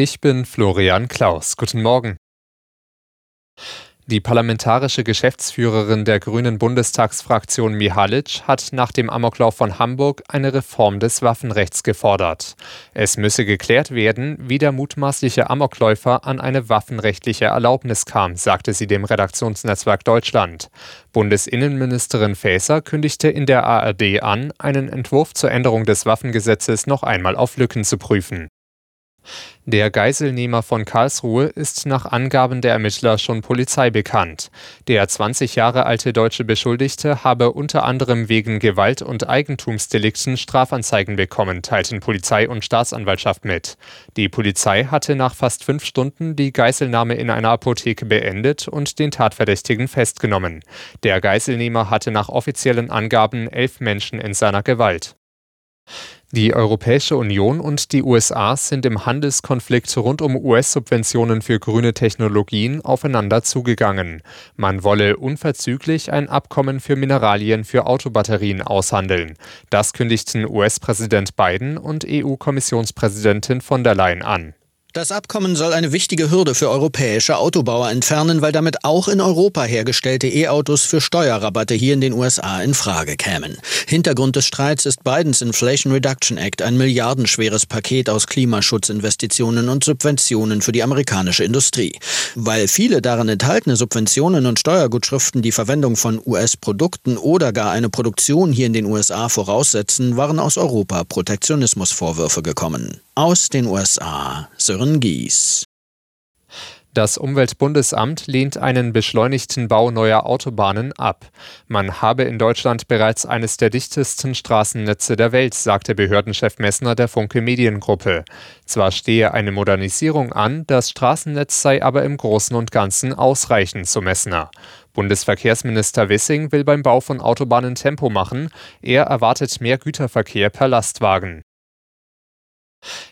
Ich bin Florian Klaus. Guten Morgen. Die parlamentarische Geschäftsführerin der Grünen Bundestagsfraktion Mihalic hat nach dem Amoklauf von Hamburg eine Reform des Waffenrechts gefordert. Es müsse geklärt werden, wie der mutmaßliche Amokläufer an eine waffenrechtliche Erlaubnis kam, sagte sie dem Redaktionsnetzwerk Deutschland. Bundesinnenministerin Faeser kündigte in der ARD an, einen Entwurf zur Änderung des Waffengesetzes noch einmal auf Lücken zu prüfen. Der Geiselnehmer von Karlsruhe ist nach Angaben der Ermittler schon Polizei bekannt. Der 20 Jahre alte deutsche Beschuldigte habe unter anderem wegen Gewalt- und Eigentumsdelikten Strafanzeigen bekommen, teilten Polizei und Staatsanwaltschaft mit. Die Polizei hatte nach fast fünf Stunden die Geiselnahme in einer Apotheke beendet und den Tatverdächtigen festgenommen. Der Geiselnehmer hatte nach offiziellen Angaben elf Menschen in seiner Gewalt. Die Europäische Union und die USA sind im Handelskonflikt rund um US-Subventionen für grüne Technologien aufeinander zugegangen. Man wolle unverzüglich ein Abkommen für Mineralien für Autobatterien aushandeln. Das kündigten US-Präsident Biden und EU-Kommissionspräsidentin von der Leyen an. Das Abkommen soll eine wichtige Hürde für europäische Autobauer entfernen, weil damit auch in Europa hergestellte E-Autos für Steuerrabatte hier in den USA in Frage kämen. Hintergrund des Streits ist Bidens Inflation Reduction Act, ein milliardenschweres Paket aus Klimaschutzinvestitionen und Subventionen für die amerikanische Industrie. Weil viele darin enthaltene Subventionen und Steuergutschriften die Verwendung von US-Produkten oder gar eine Produktion hier in den USA voraussetzen, waren aus Europa Protektionismusvorwürfe gekommen. Aus den USA Sören Gies. Das Umweltbundesamt lehnt einen beschleunigten Bau neuer Autobahnen ab. Man habe in Deutschland bereits eines der dichtesten Straßennetze der Welt, sagte Behördenchef Messner der Funke Mediengruppe. Zwar stehe eine Modernisierung an, das Straßennetz sei aber im Großen und Ganzen ausreichend, so Messner. Bundesverkehrsminister Wissing will beim Bau von Autobahnen Tempo machen. Er erwartet mehr Güterverkehr per Lastwagen.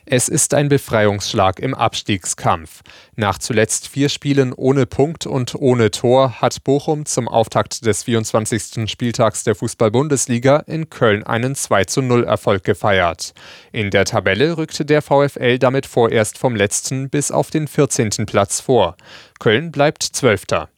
Es ist ein Befreiungsschlag im Abstiegskampf. Nach zuletzt vier Spielen ohne Punkt und ohne Tor hat Bochum zum Auftakt des 24. Spieltags der Fußball-Bundesliga in Köln einen 2:0 Erfolg gefeiert. In der Tabelle rückte der VfL damit vorerst vom letzten bis auf den 14. Platz vor. Köln bleibt Zwölfter.